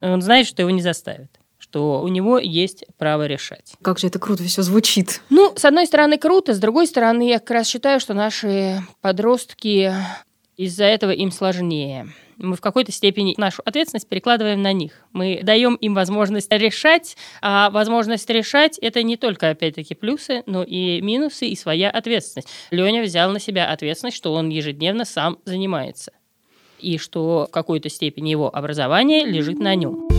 Он знает, что его не заставят что у него есть право решать. Как же это круто все звучит. Ну, с одной стороны, круто, с другой стороны, я как раз считаю, что наши подростки из-за этого им сложнее мы в какой-то степени нашу ответственность перекладываем на них. Мы даем им возможность решать, а возможность решать это не только, опять-таки, плюсы, но и минусы, и своя ответственность. Леня взял на себя ответственность, что он ежедневно сам занимается, и что в какой-то степени его образование лежит на нем.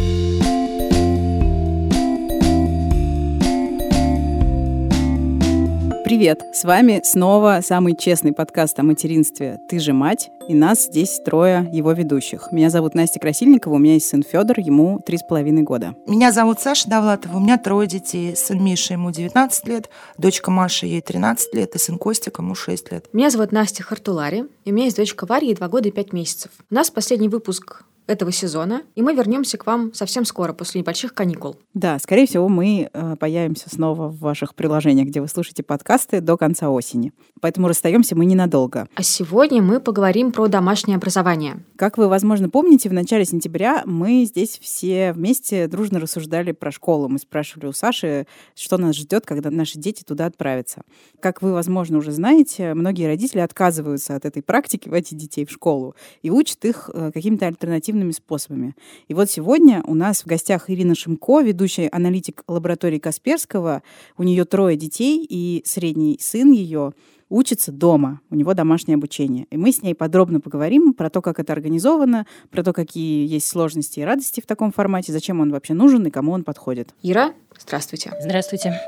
Привет! С вами снова самый честный подкаст о материнстве «Ты же мать» и нас здесь трое его ведущих. Меня зовут Настя Красильникова, у меня есть сын Федор, ему три с половиной года. Меня зовут Саша Давлатова, у меня трое детей. Сын Миша, ему 19 лет, дочка Маша, ей 13 лет, и сын Костик, ему 6 лет. Меня зовут Настя Хартулари, и у меня есть дочка Варя, ей 2 года и 5 месяцев. У нас последний выпуск этого сезона, и мы вернемся к вам совсем скоро, после небольших каникул. Да, скорее всего, мы э, появимся снова в ваших приложениях, где вы слушаете подкасты до конца осени. Поэтому расстаемся мы ненадолго. А сегодня мы поговорим про домашнее образование. Как вы, возможно, помните, в начале сентября мы здесь все вместе дружно рассуждали про школу. Мы спрашивали у Саши, что нас ждет, когда наши дети туда отправятся. Как вы, возможно, уже знаете, многие родители отказываются от этой практики водить детей в школу и учат их э, каким-то альтернативным альтернативными способами. И вот сегодня у нас в гостях Ирина Шимко, ведущая аналитик лаборатории Касперского. У нее трое детей, и средний сын ее учится дома, у него домашнее обучение. И мы с ней подробно поговорим про то, как это организовано, про то, какие есть сложности и радости в таком формате, зачем он вообще нужен и кому он подходит. Ира, здравствуйте. Здравствуйте.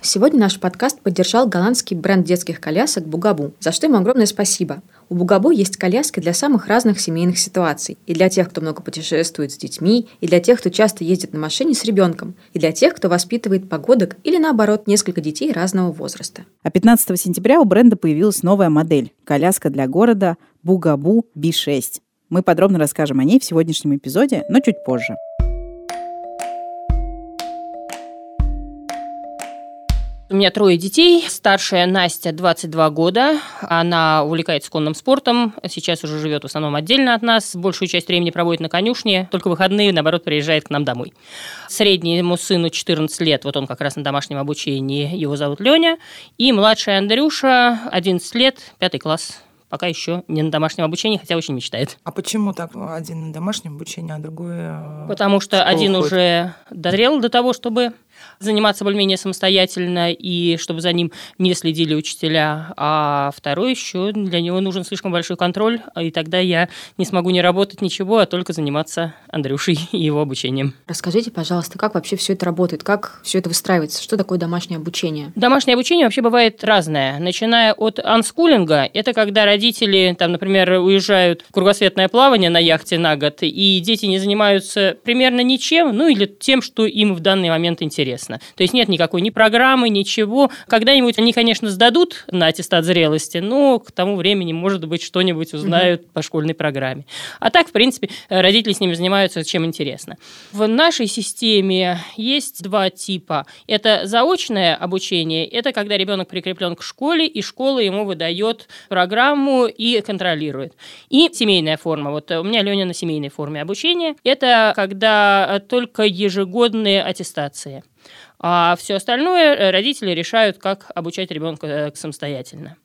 Сегодня наш подкаст поддержал голландский бренд детских колясок «Бугабу», за что им огромное спасибо. У Бугабу есть коляски для самых разных семейных ситуаций. И для тех, кто много путешествует с детьми, и для тех, кто часто ездит на машине с ребенком, и для тех, кто воспитывает погодок или, наоборот, несколько детей разного возраста. А 15 сентября у бренда появилась новая модель – коляска для города Бугабу B6. Мы подробно расскажем о ней в сегодняшнем эпизоде, но чуть позже. У меня трое детей. Старшая Настя, 22 года. Она увлекается конным спортом. Сейчас уже живет в основном отдельно от нас. Большую часть времени проводит на конюшне. Только выходные, наоборот, приезжает к нам домой. Среднему сыну 14 лет. Вот он как раз на домашнем обучении. Его зовут Леня. И младшая Андрюша, 11 лет, пятый класс пока еще не на домашнем обучении, хотя очень мечтает. А почему так один на домашнем обучении, а другой... Э, Потому что один ходит? уже дозрел до того, чтобы заниматься более-менее самостоятельно и чтобы за ним не следили учителя, а второй еще для него нужен слишком большой контроль, и тогда я не смогу не работать ничего, а только заниматься Андрюшей и его обучением. Расскажите, пожалуйста, как вообще все это работает, как все это выстраивается, что такое домашнее обучение? Домашнее обучение вообще бывает разное, начиная от анскулинга, это когда родители, там, например, уезжают в кругосветное плавание на яхте на год, и дети не занимаются примерно ничем, ну или тем, что им в данный момент интересно интересно. То есть нет никакой ни программы, ничего. Когда-нибудь они, конечно, сдадут на аттестат зрелости, но к тому времени, может быть, что-нибудь узнают угу. по школьной программе. А так, в принципе, родители с ними занимаются чем интересно. В нашей системе есть два типа. Это заочное обучение, это когда ребенок прикреплен к школе, и школа ему выдает программу и контролирует. И семейная форма. Вот у меня Леня на семейной форме обучения. Это когда только ежегодные аттестации. А все остальное э, родители решают, как обучать ребенка э, самостоятельно.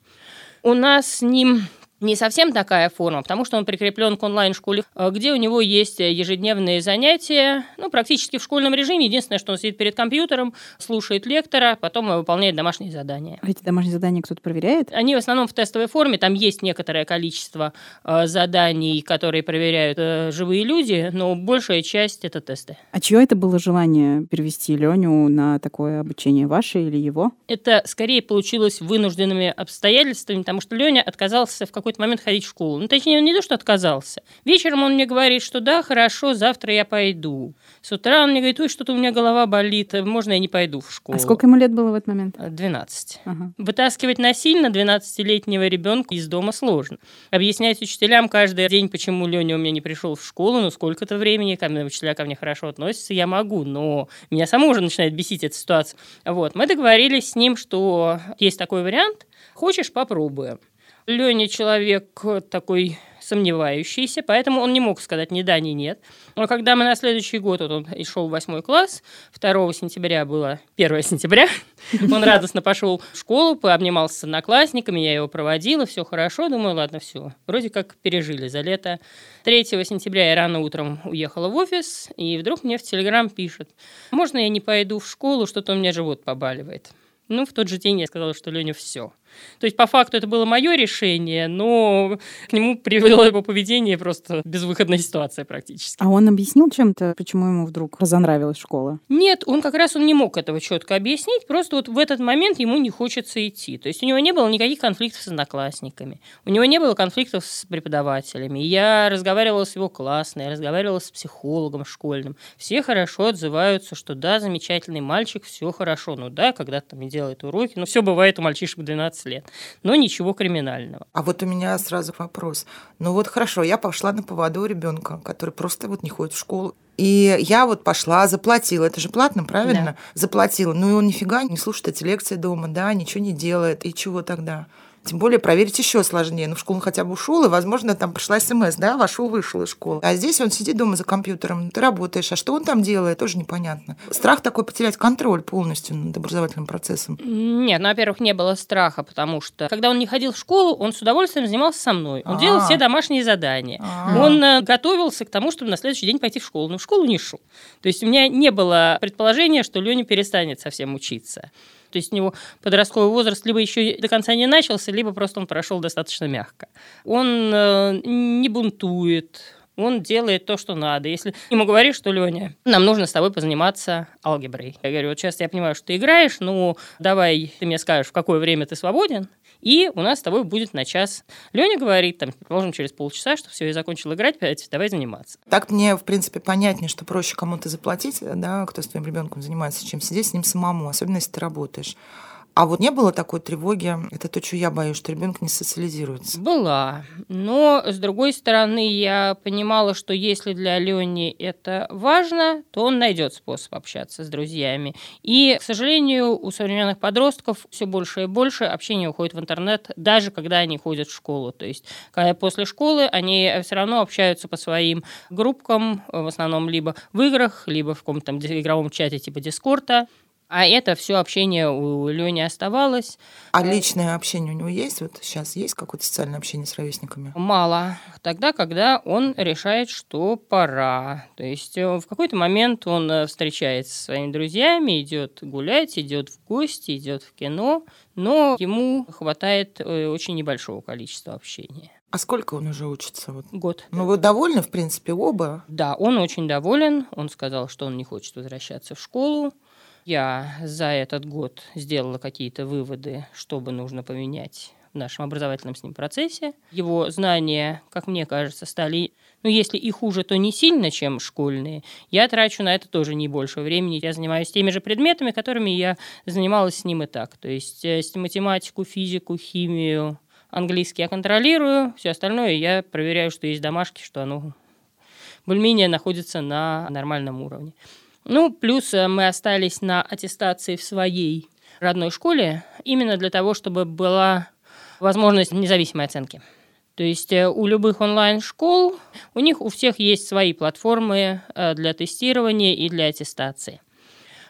У нас с ним не совсем такая форма, потому что он прикреплен к онлайн-школе, э, где у него есть ежедневные занятия, ну, практически в школьном режиме. Единственное, что он сидит перед компьютером, слушает лектора, потом выполняет домашние задания. А эти домашние задания кто-то проверяет? Они в основном в тестовой форме. Там есть некоторое количество э, заданий, которые проверяют э, живые люди, но большая часть — это тесты. А чье это было желание перевести Леню на такое обучение, ваше или его? Это скорее получилось вынужденными обстоятельствами, потому что Леня отказался в какой какой-то момент ходить в школу. Ну, точнее, он не то, что отказался. Вечером он мне говорит, что да, хорошо, завтра я пойду. С утра он мне говорит, ой, что-то у меня голова болит, можно я не пойду в школу. А сколько ему лет было в этот момент? 12. Э, ага. Вытаскивать насильно 12-летнего ребенка из дома сложно. Объяснять учителям каждый день, почему Леня у меня не пришел в школу, ну, сколько-то времени, ко мне, учителя ко мне хорошо относятся, я могу, но меня само уже начинает бесить эта ситуация. Вот. Мы договорились с ним, что есть такой вариант, хочешь, попробуем. Леня человек такой сомневающийся, поэтому он не мог сказать ни да, ни нет. Но когда мы на следующий год, вот он шел в восьмой класс, 2 сентября было 1 сентября, он радостно пошел в школу, пообнимался с одноклассниками, я его проводила, все хорошо, думаю, ладно, все. Вроде как пережили за лето. 3 сентября я рано утром уехала в офис, и вдруг мне в Телеграм пишет, можно я не пойду в школу, что-то у меня живот побаливает. Ну, в тот же день я сказала, что Леня все. То есть, по факту, это было мое решение, но к нему привело его поведение просто безвыходная ситуация практически. А он объяснил чем-то, почему ему вдруг разонравилась школа? Нет, он как раз он не мог этого четко объяснить, просто вот в этот момент ему не хочется идти. То есть у него не было никаких конфликтов с одноклассниками, у него не было конфликтов с преподавателями. Я разговаривала с его классной, я разговаривала с психологом школьным. Все хорошо отзываются, что да, замечательный мальчик, все хорошо. Ну да, когда-то там не делает уроки, но все бывает у мальчишек 12 15 лет. Но ничего криминального. А вот у меня сразу вопрос. Ну вот хорошо, я пошла на поводу ребенка, который просто вот не ходит в школу. И я вот пошла, заплатила. Это же платно, правильно? Да. Заплатила. Ну и он нифига не слушает эти лекции дома, да, ничего не делает. И чего тогда? Тем более проверить еще сложнее. Ну, в школу он хотя бы ушел, и, возможно, там пришла смс, да, вошел, вышел из школы. А здесь он сидит дома за компьютером, ты работаешь, а что он там делает, тоже непонятно. Страх такой потерять контроль полностью над образовательным процессом. Нет, ну, во-первых, не было страха, потому что, когда он не ходил в школу, он с удовольствием занимался со мной. Он А-а-а. делал все домашние задания. А-а-а. Он э, готовился к тому, чтобы на следующий день пойти в школу. Но в школу не шел. То есть у меня не было предположения, что Леня перестанет совсем учиться. То есть у него подростковый возраст либо еще до конца не начался, либо просто он прошел достаточно мягко. Он э, не бунтует, он делает то, что надо. Если ему говоришь, что, Леня, нам нужно с тобой позаниматься алгеброй. Я говорю, вот сейчас я понимаю, что ты играешь, ну, давай ты мне скажешь, в какое время ты свободен, и у нас с тобой будет на час. Леня говорит, там, предположим, через полчаса, что все, я закончил играть, давай заниматься. Так мне, в принципе, понятнее, что проще кому-то заплатить, да, кто с твоим ребенком занимается, чем сидеть с ним самому, особенно если ты работаешь. А вот не было такой тревоги? Это то, что я боюсь, что ребенок не социализируется. Была. Но, с другой стороны, я понимала, что если для Лени это важно, то он найдет способ общаться с друзьями. И, к сожалению, у современных подростков все больше и больше общения уходит в интернет, даже когда они ходят в школу. То есть, когда после школы они все равно общаются по своим группкам, в основном либо в играх, либо в каком-то игровом чате типа Дискорда. А это все общение у Лени оставалось. А личное общение у него есть? Вот сейчас есть какое-то социальное общение с ровесниками? Мало. Тогда, когда он решает, что пора. То есть э, в какой-то момент он э, встречается со своими друзьями, идет гулять, идет в гости, идет в кино, но ему хватает э, очень небольшого количества общения. А сколько он уже учится? Вот. Год. Ну, вы довольны, в принципе, оба? Да, он очень доволен. Он сказал, что он не хочет возвращаться в школу. Я за этот год сделала какие-то выводы, что бы нужно поменять в нашем образовательном с ним процессе. Его знания, как мне кажется, стали, ну, если и хуже, то не сильно, чем школьные. Я трачу на это тоже не больше времени. Я занимаюсь теми же предметами, которыми я занималась с ним и так. То есть э, математику, физику, химию, английский я контролирую, все остальное я проверяю, что есть домашки, что оно более-менее находится на нормальном уровне. Ну, плюс э, мы остались на аттестации в своей родной школе именно для того, чтобы была возможность независимой оценки. То есть э, у любых онлайн-школ, у них у всех есть свои платформы э, для тестирования и для аттестации.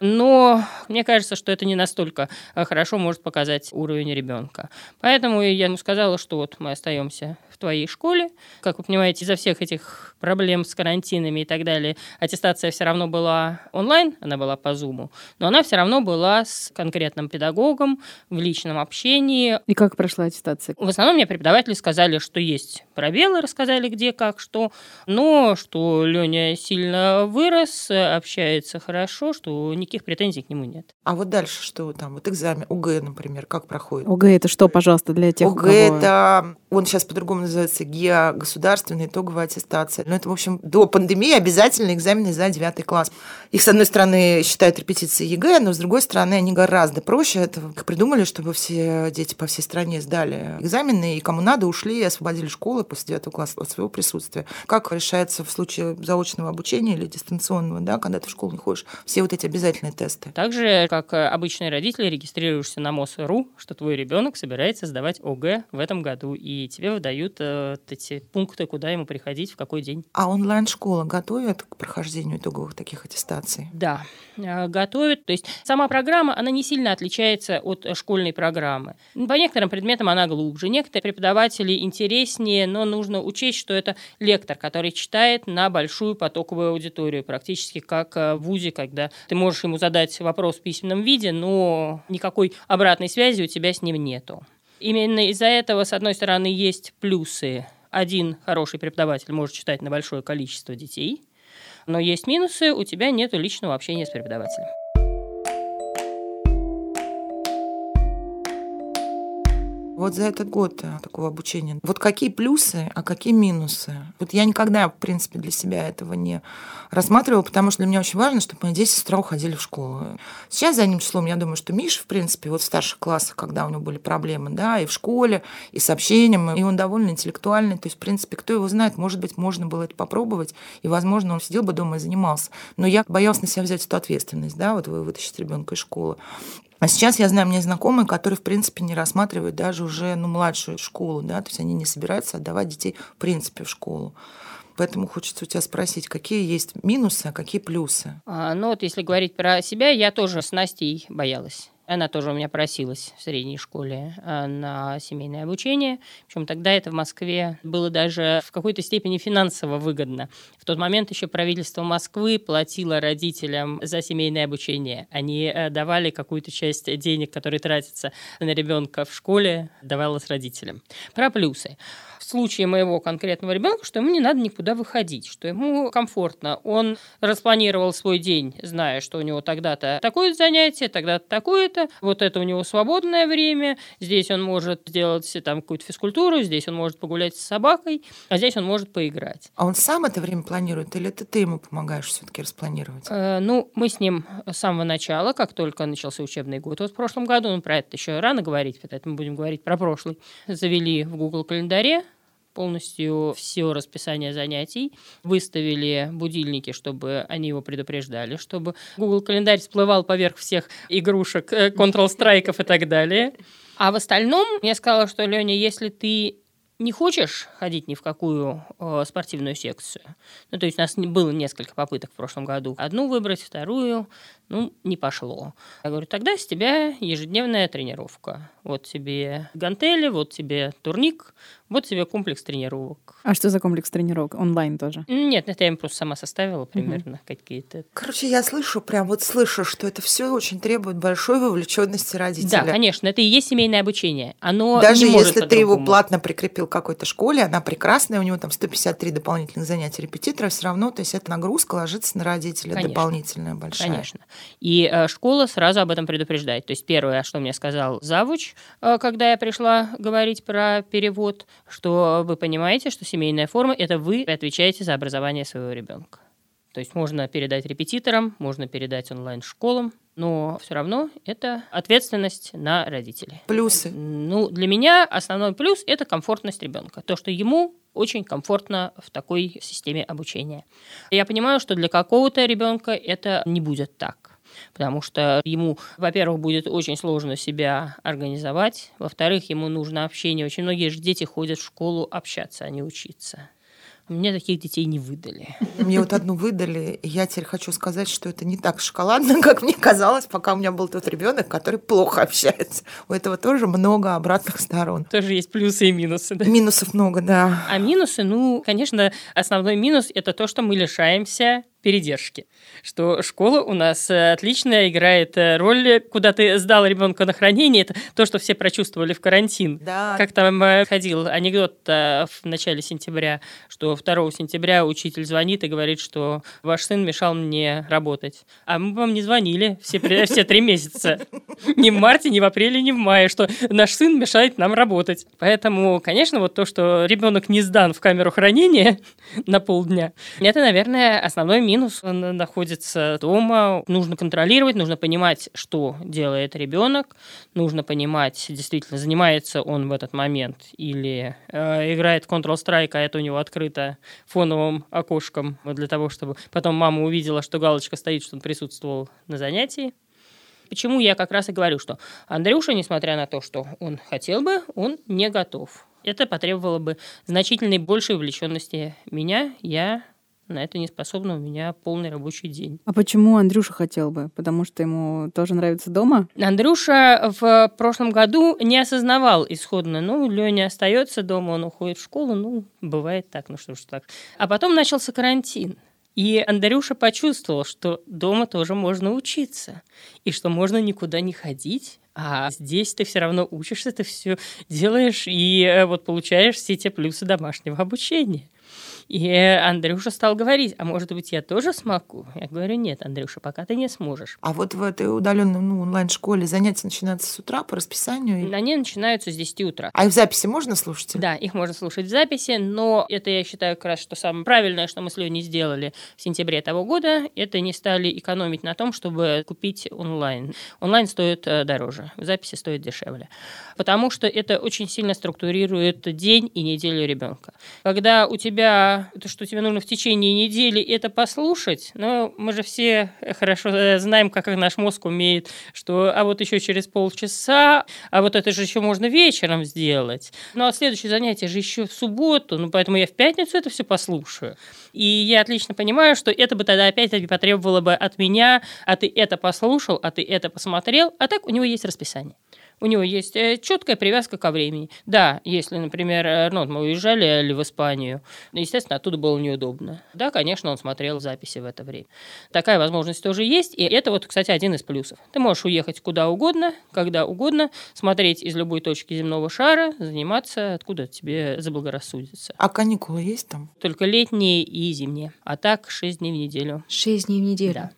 Но мне кажется, что это не настолько хорошо может показать уровень ребенка. Поэтому я ему сказала, что вот мы остаемся твоей школе. Как вы понимаете, из-за всех этих проблем с карантинами и так далее, аттестация все равно была онлайн, она была по Zoom, но она все равно была с конкретным педагогом в личном общении. И как прошла аттестация? В основном мне преподаватели сказали, что есть пробелы, рассказали где, как, что, но что Леня сильно вырос, общается хорошо, что никаких претензий к нему нет. А вот дальше что там? Вот экзамен ОГЭ, например, как проходит? ОГЭ это что, пожалуйста, для тех, ОГЭ кого... это, он сейчас по-другому называется ГИА, государственная итоговая аттестация. Ну, это, в общем, до пандемии обязательно экзамены за 9 класс. Их, с одной стороны, считают репетицией ЕГЭ, но, с другой стороны, они гораздо проще. Это придумали, чтобы все дети по всей стране сдали экзамены, и кому надо, ушли и освободили школы после 9 класса от своего присутствия. Как решается в случае заочного обучения или дистанционного, да, когда ты в школу не ходишь, все вот эти обязательные дополнительные тесты? Так же, как обычные родители, регистрируешься на МОС.ру, что твой ребенок собирается сдавать ОГЭ в этом году, и тебе выдают э, эти пункты, куда ему приходить, в какой день. А онлайн-школа готовит к прохождению итоговых таких аттестаций? Да, э, готовит. То есть сама программа, она не сильно отличается от школьной программы. По некоторым предметам она глубже, некоторые преподаватели интереснее, но нужно учесть, что это лектор, который читает на большую потоковую аудиторию, практически как э, в ВУЗе, когда ты можешь ему задать вопрос в письменном виде, но никакой обратной связи у тебя с ним нету. Именно из-за этого, с одной стороны, есть плюсы. Один хороший преподаватель может читать на большое количество детей, но есть минусы, у тебя нет личного общения с преподавателем. Вот за этот год э, такого обучения. Вот какие плюсы, а какие минусы? Вот я никогда, в принципе, для себя этого не рассматривала, потому что для меня очень важно, чтобы мои дети с утра уходили в школу. Сейчас за одним числом, я думаю, что Миша, в принципе, вот в старших классах, когда у него были проблемы, да, и в школе, и с общением, и он довольно интеллектуальный, то есть, в принципе, кто его знает, может быть, можно было это попробовать, и, возможно, он сидел бы дома и занимался. Но я боялась на себя взять эту ответственность, да, вот вы вытащить ребенка из школы. А сейчас я знаю, у меня знакомые, которые, в принципе, не рассматривают даже уже ну, младшую школу, да, то есть они не собираются отдавать детей, в принципе, в школу. Поэтому хочется у тебя спросить, какие есть минусы, а какие плюсы? А, ну вот если говорить про себя, я тоже с Настей боялась. Она тоже у меня просилась в средней школе а, на семейное обучение. Причем тогда это в Москве было даже в какой-то степени финансово выгодно. В тот момент еще правительство Москвы платило родителям за семейное обучение. Они э, давали какую-то часть денег, которые тратятся на ребенка в школе, давалось родителям. Про плюсы случае моего конкретного ребенка, что ему не надо никуда выходить, что ему комфортно. Он распланировал свой день, зная, что у него тогда-то такое занятие, тогда-то такое-то, вот это у него свободное время, здесь он может сделать там какую-то физкультуру, здесь он может погулять с собакой, а здесь он может поиграть. А он сам это время планирует или ты, ты ему помогаешь все-таки распланировать? Э, ну, мы с ним с самого начала, как только начался учебный год, вот в прошлом году, ну, про это еще рано говорить, поэтому будем говорить про прошлый, завели в Google календаре полностью все расписание занятий, выставили будильники, чтобы они его предупреждали, чтобы Google календарь всплывал поверх всех игрушек, э, Control-страйков и так далее. А в остальном я сказала, что, Леня, если ты не хочешь ходить ни в какую э, спортивную секцию, ну, то есть у нас было несколько попыток в прошлом году, одну выбрать, вторую, ну, не пошло. Я говорю, тогда с тебя ежедневная тренировка. Вот тебе гантели, вот тебе турник, вот тебе комплекс тренировок. А что за комплекс тренировок? Онлайн тоже? Нет, это я им просто сама составила примерно угу. какие-то. Короче, я слышу, прям вот слышу, что это все очень требует большой вовлеченности родителя. Да, конечно, это и есть семейное обучение. Оно Даже не если ты его платно прикрепил к какой-то школе, она прекрасная, у него там 153 дополнительных занятия репетитора, все равно, то есть эта нагрузка ложится на родителя конечно. дополнительная большая. Конечно. И э, школа сразу об этом предупреждает. То есть первое, что мне сказал завуч, э, когда я пришла говорить про перевод, что вы понимаете, что семейная форма – это вы отвечаете за образование своего ребенка. То есть можно передать репетиторам, можно передать онлайн-школам, но все равно это ответственность на родителей. Плюсы? Ну, для меня основной плюс – это комфортность ребенка. То, что ему очень комфортно в такой системе обучения. Я понимаю, что для какого-то ребенка это не будет так потому что ему, во-первых, будет очень сложно себя организовать, во-вторых, ему нужно общение. Очень многие же дети ходят в школу общаться, а не учиться. Мне таких детей не выдали. Мне вот одну выдали, и я теперь хочу сказать, что это не так шоколадно, как мне казалось, пока у меня был тот ребенок, который плохо общается. У этого тоже много обратных сторон. Тоже есть плюсы и минусы, да? Минусов много, да. А минусы, ну, конечно, основной минус – это то, что мы лишаемся передержки. Что школа у нас э, отлично играет э, роль, куда ты сдал ребенка на хранение, это то, что все прочувствовали в карантин. Да. Как там э, ходил анекдот в начале сентября, что 2 сентября учитель звонит и говорит, что ваш сын мешал мне работать. А мы вам не звонили все, все три месяца. ни в марте, ни в апреле, ни в мае, что наш сын мешает нам работать. Поэтому, конечно, вот то, что ребенок не сдан в камеру хранения на полдня, это, наверное, основной минус. Находится дома, нужно контролировать, нужно понимать, что делает ребенок, нужно понимать, действительно, занимается он в этот момент или э, играет в Control-Strike, а это у него открыто фоновым окошком для того, чтобы потом мама увидела, что галочка стоит, что он присутствовал на занятии. Почему я как раз и говорю, что Андрюша, несмотря на то, что он хотел бы, он не готов. Это потребовало бы значительной большей увлеченности меня. Я на это не способна, у меня полный рабочий день. А почему Андрюша хотел бы? Потому что ему тоже нравится дома? Андрюша в прошлом году не осознавал исходно, ну, Леня остается дома, он уходит в школу, ну, бывает так, ну что ж так. А потом начался карантин. И Андрюша почувствовал, что дома тоже можно учиться, и что можно никуда не ходить, а здесь ты все равно учишься, ты все делаешь и э, вот получаешь все те плюсы домашнего обучения. И Андрюша стал говорить, а может быть, я тоже смогу? Я говорю, нет, Андрюша, пока ты не сможешь. А вот в этой удаленной ну, онлайн-школе занятия начинаются с утра по расписанию? Они начинаются с 10 утра. А их в записи можно слушать? Да, их можно слушать в записи, но это, я считаю, как раз, что самое правильное, что мы с Леней сделали в сентябре того года, это не стали экономить на том, чтобы купить онлайн. Онлайн стоит э, дороже, в записи стоит дешевле. Потому что это очень сильно структурирует день и неделю ребенка. Когда у тебя то, что тебе нужно в течение недели это послушать, но мы же все хорошо э, знаем, как наш мозг умеет, что а вот еще через полчаса, а вот это же еще можно вечером сделать. Ну а следующее занятие же еще в субботу, ну поэтому я в пятницу это все послушаю. И я отлично понимаю, что это бы тогда опять-таки потребовало бы от меня, а ты это послушал, а ты это посмотрел, а так у него есть расписание у него есть э, четкая привязка ко времени. Да, если, например, э, ну, мы уезжали ли в Испанию, естественно, оттуда было неудобно. Да, конечно, он смотрел записи в это время. Такая возможность тоже есть, и это вот, кстати, один из плюсов. Ты можешь уехать куда угодно, когда угодно, смотреть из любой точки земного шара, заниматься, откуда тебе заблагорассудится. А каникулы есть там? Только летние и зимние. А так 6 дней в неделю. 6 дней в неделю? Да.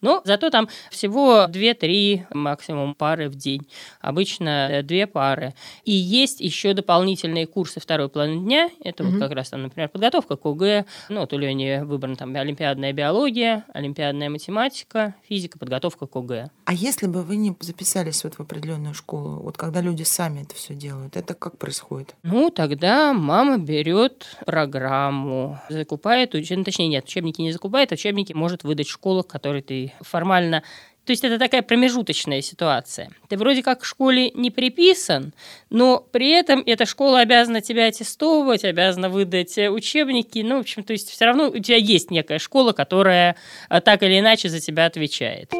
Но зато там всего 2-3 максимум пары в день. Обычно э, две пары. И есть еще дополнительные курсы второй половины дня. Это угу. вот как раз там, например, подготовка к ОГЭ. Ну, вот у Лени выбрана там олимпиадная биология, олимпиадная математика, физика, подготовка к ОГЭ. А если бы вы не записались вот в определенную школу, вот когда люди сами это все делают, это как происходит? Ну, тогда мама берет программу, закупает, уч... ну, точнее, нет, учебники не закупает, а учебники может выдать школа, к которой ты формально то есть это такая промежуточная ситуация. Ты вроде как в школе не приписан, но при этом эта школа обязана тебя аттестовывать, обязана выдать э, учебники. Ну, в общем, то есть все равно у тебя есть некая школа, которая э, так или иначе за тебя отвечает.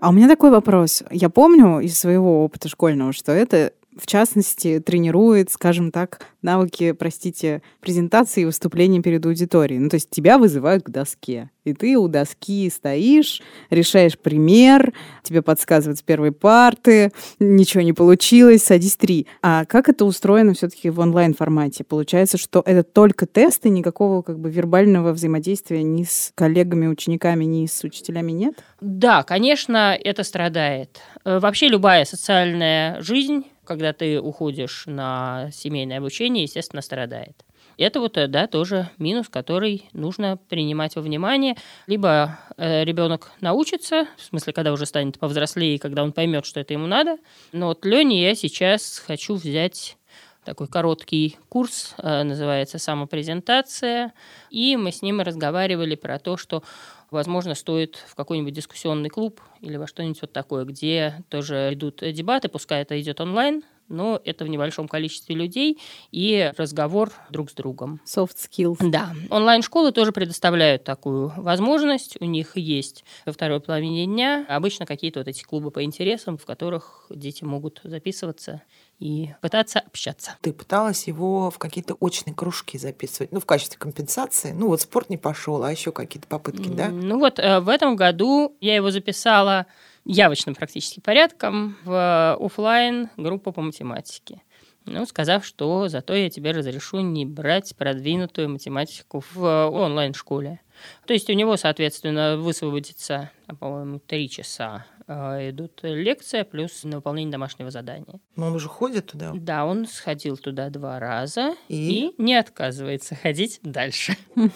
А у меня такой вопрос. Я помню из своего опыта школьного, что это в частности, тренирует, скажем так, навыки, простите, презентации и выступления перед аудиторией. Ну, то есть тебя вызывают к доске. И ты у доски стоишь, решаешь пример, тебе подсказывают с первой парты, ничего не получилось, садись три. А как это устроено все-таки в онлайн-формате? Получается, что это только тесты, никакого как бы вербального взаимодействия ни с коллегами, учениками, ни с учителями нет? Да, конечно, это страдает. Э, вообще любая социальная жизнь когда ты уходишь на семейное обучение, естественно, страдает. Это вот, э, да, тоже минус, который нужно принимать во внимание. Либо э, ребенок научится, в смысле, когда уже станет повзрослее, когда он поймет, что это ему надо. Но вот Лене я сейчас хочу взять такой короткий курс, э, называется «Самопрезентация», и мы с ним разговаривали про то, что возможно, стоит в какой-нибудь дискуссионный клуб или во что-нибудь вот такое, где тоже идут дебаты, пускай это идет онлайн, но это в небольшом количестве людей и разговор друг с другом. Soft skills. Да. Онлайн-школы тоже предоставляют такую возможность. У них есть во второй половине дня обычно какие-то вот эти клубы по интересам, в которых дети могут записываться и пытаться общаться. Ты пыталась его в какие-то очные кружки записывать, ну, в качестве компенсации? Ну, вот спорт не пошел, а еще какие-то попытки, да? Ну, вот э, в этом году я его записала явочным практически порядком в офлайн группу по математике. Ну, сказав, что зато я тебе разрешу не брать продвинутую математику в онлайн-школе. То есть у него, соответственно, высвободится, по-моему, три часа идут лекция плюс на выполнение домашнего задания. Но он уже ходит туда? Да, он сходил туда два раза И? и не отказывается ходить дальше.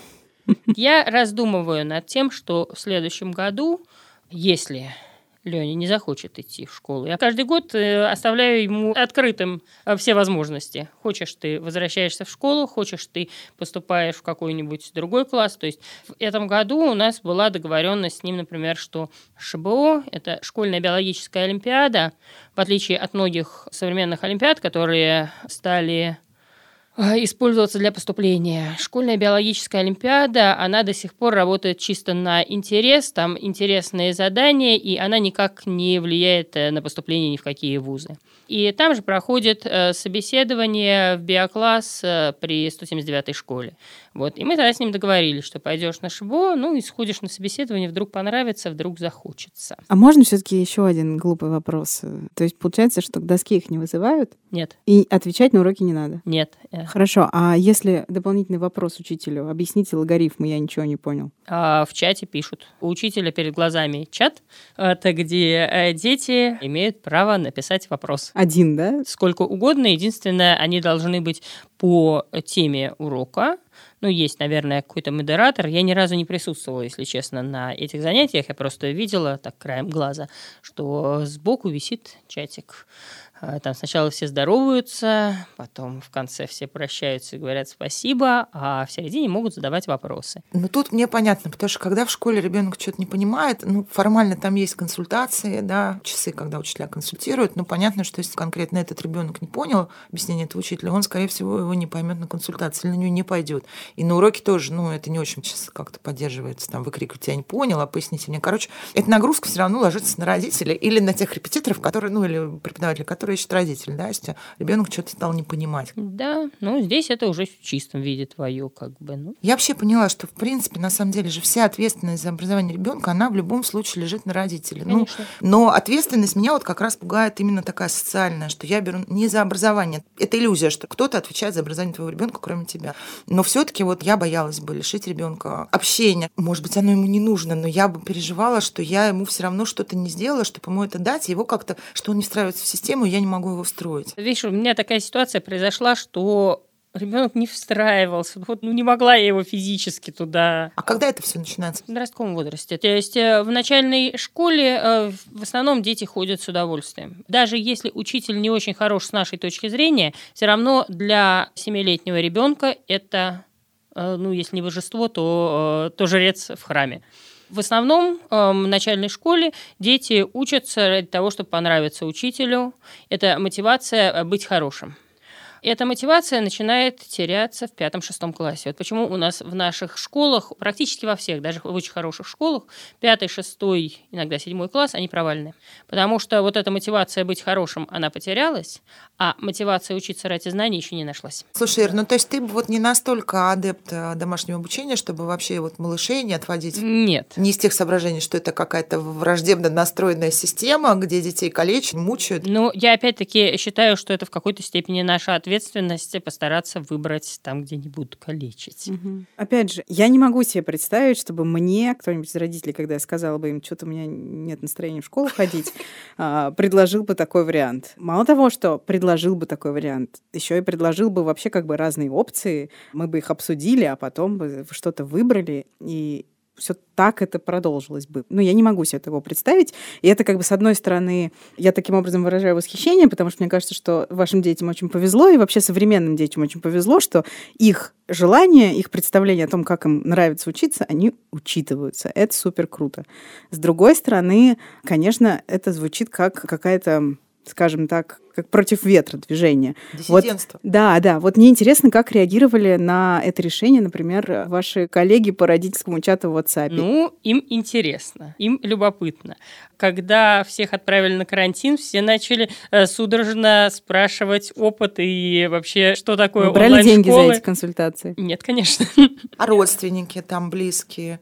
Я раздумываю над тем, что в следующем году, если Леня не захочет идти в школу. Я каждый год э, оставляю ему открытым э, все возможности. Хочешь, ты возвращаешься в школу, хочешь, ты поступаешь в какой-нибудь другой класс. То есть в этом году у нас была договоренность с ним, например, что ШБО – это школьная биологическая олимпиада, в отличие от многих современных олимпиад, которые стали использоваться для поступления. Школьная биологическая олимпиада, она до сих пор работает чисто на интерес, там интересные задания, и она никак не влияет э, на поступление ни в какие вузы. И там же проходит э, собеседование в биокласс э, при 179-й школе. Вот. И мы тогда с ним договорились, что пойдешь на ШБО, ну и сходишь на собеседование, вдруг понравится, вдруг захочется. А можно все-таки еще один глупый вопрос? То есть получается, что к доске их не вызывают? Нет. И отвечать на уроки не надо? Нет. Хорошо. А если дополнительный вопрос учителю? Объясните логарифмы, я ничего не понял. А в чате пишут. У учителя перед глазами чат, это где э, дети имеют право написать вопрос. Один, да? Сколько угодно. Единственное, они должны быть по теме урока. Ну, есть, наверное, какой-то модератор. Я ни разу не присутствовала, если честно, на этих занятиях. Я просто видела так краем глаза, что сбоку висит чатик там сначала все здороваются, потом в конце все прощаются и говорят спасибо, а в середине могут задавать вопросы. Ну тут мне понятно, потому что когда в школе ребенок что-то не понимает, ну формально там есть консультации, да, часы, когда учителя консультируют, но понятно, что если конкретно этот ребенок не понял объяснение этого учителя, он, скорее всего, его не поймет на консультации или на нее не пойдет. И на уроке тоже, ну это не очень сейчас как-то поддерживается, там выкрикивать я не понял, а поясните мне. Короче, эта нагрузка все равно ложится на родителей или на тех репетиторов, которые, ну или преподавателей, которые ищут родителей, да, если ребенок что-то стал не понимать. Да, ну здесь это уже в чистом виде твое, как бы. Ну. Я вообще поняла, что в принципе, на самом деле же вся ответственность за образование ребенка, она в любом случае лежит на родителе. Ну, но ответственность меня вот как раз пугает именно такая социальная, что я беру не за образование. Это иллюзия, что кто-то отвечает за образование твоего ребенка, кроме тебя. Но все-таки вот я боялась бы лишить ребенка общения. Может быть, оно ему не нужно, но я бы переживала, что я ему все равно что-то не сделала, чтобы ему это дать, его как-то, что он не встраивается в систему, я не могу его встроить. Видишь, у меня такая ситуация произошла, что ребенок не встраивался. Вот, ну, не могла я его физически туда. А когда это все начинается? В подростковом возрасте. То есть э, в начальной школе э, в основном дети ходят с удовольствием. Даже если учитель не очень хорош с нашей точки зрения, все равно для семилетнего ребенка это, э, ну, если не божество, то, то жрец в храме. В основном э, в начальной школе дети учатся ради того, чтобы понравиться учителю. Это мотивация э, быть хорошим эта мотивация начинает теряться в пятом-шестом классе. Вот почему у нас в наших школах, практически во всех, даже в очень хороших школах, пятый, шестой, иногда седьмой класс, они провальны. Потому что вот эта мотивация быть хорошим, она потерялась, а мотивация учиться ради знаний еще не нашлась. Слушай, Ир, ну то есть ты вот не настолько адепт э, домашнего обучения, чтобы вообще вот малышей не отводить? Нет. Не из тех соображений, что это какая-то враждебно настроенная система, где детей калечат, мучают? Ну, я опять-таки считаю, что это в какой-то степени наша ответственность ответственности постараться выбрать там, где не будут калечить. Угу. Опять же, я не могу себе представить, чтобы мне кто-нибудь из родителей, когда я сказала бы им, что-то у меня нет настроения в школу ходить, а, предложил бы такой вариант. Мало того, что предложил бы такой вариант, еще и предложил бы вообще как бы разные опции, мы бы их обсудили, а потом бы что-то выбрали, и все так это продолжилось бы. Ну, я не могу себе этого представить. И это как бы, с одной стороны, я таким образом выражаю восхищение, потому что мне кажется, что вашим детям очень повезло, и вообще современным детям очень повезло, что их желания, их представления о том, как им нравится учиться, они учитываются. Это супер круто. С другой стороны, конечно, это звучит как какая-то скажем так, как против ветра движение. Диссидентство. Вот, да, да. Вот мне интересно, как реагировали на это решение, например, ваши коллеги по родительскому чату в WhatsApp. Ну, им интересно, им любопытно. Когда всех отправили на карантин, все начали э, судорожно спрашивать опыт и вообще, что такое Вы брали деньги за эти консультации? Нет, конечно. А родственники там близкие?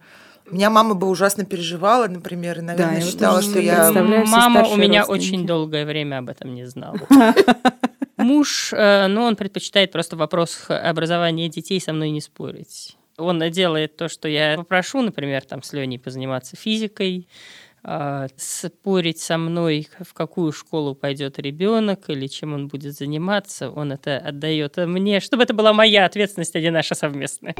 У меня мама бы ужасно переживала, например, и, наверное, да, считала, вот что я... Мама у меня очень долгое время об этом не знала. Муж, э, ну, он предпочитает просто в вопросах образования детей со мной не спорить. Он делает то, что я попрошу, например, там с Леней позаниматься физикой, а, спорить со мной, в какую школу пойдет ребенок или чем он будет заниматься, он это отдает мне, чтобы это была моя ответственность, а не наша совместная.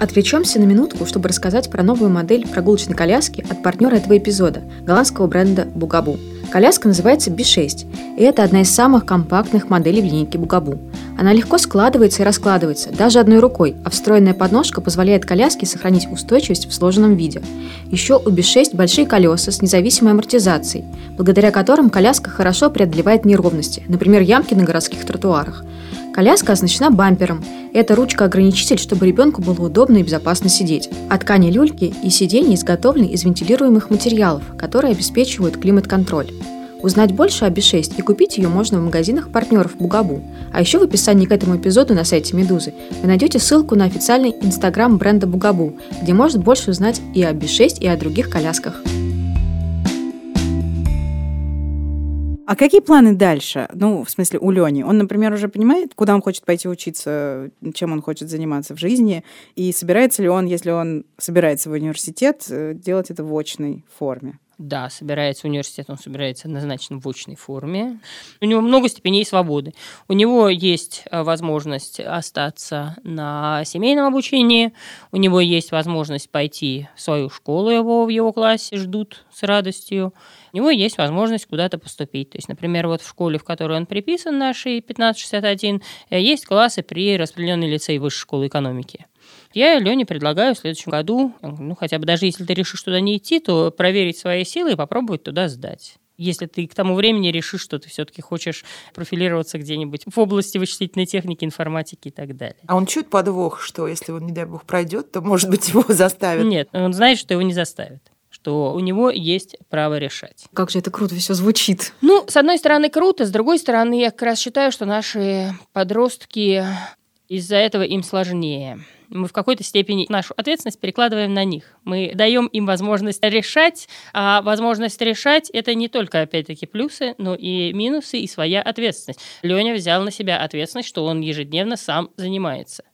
Отвлечемся на минутку, чтобы рассказать про новую модель прогулочной коляски от партнера этого эпизода – голландского бренда Бугабу. Коляска называется B6, и это одна из самых компактных моделей в линейке Бугабу. Она легко складывается и раскладывается, даже одной рукой, а встроенная подножка позволяет коляске сохранить устойчивость в сложенном виде. Еще у B6 большие колеса с независимой амортизацией, благодаря которым коляска хорошо преодолевает неровности, например, ямки на городских тротуарах. Коляска оснащена бампером. Это ручка-ограничитель, чтобы ребенку было удобно и безопасно сидеть. А ткани люльки и сиденья изготовлены из вентилируемых материалов, которые обеспечивают климат-контроль. Узнать больше о B6 и купить ее можно в магазинах партнеров Бугабу. А еще в описании к этому эпизоду на сайте Медузы вы найдете ссылку на официальный инстаграм бренда Бугабу, где можно больше узнать и о B6, и о других колясках. А какие планы дальше? Ну, в смысле, у Лени. Он, например, уже понимает, куда он хочет пойти учиться, чем он хочет заниматься в жизни, и собирается ли он, если он собирается в университет, э, делать это в очной форме? Да, собирается в университет, он собирается однозначно в очной форме. У него много степеней свободы. У него есть э, возможность остаться на семейном обучении, у него есть возможность пойти в свою школу, его в его классе ждут с радостью у него есть возможность куда-то поступить. То есть, например, вот в школе, в которой он приписан, нашей 1561, э, есть классы при распределенной лицей высшей школы экономики. Я Лене предлагаю в следующем году, ну хотя бы даже если ты решишь туда не идти, то проверить свои силы и попробовать туда сдать если ты к тому времени решишь, что ты все-таки хочешь профилироваться где-нибудь в области вычислительной техники, информатики и так далее. А он чует подвох, что если он, не дай бог, пройдет, то, может быть, его заставят? Нет, он знает, что его не заставят что у него есть право решать. Как же это круто все звучит. Ну, с одной стороны, круто, с другой стороны, я как раз считаю, что наши подростки из-за этого им сложнее. Мы в какой-то степени нашу ответственность перекладываем на них. Мы даем им возможность решать, а возможность решать это не только, опять-таки, плюсы, но и минусы, и своя ответственность. Леня взял на себя ответственность, что он ежедневно сам занимается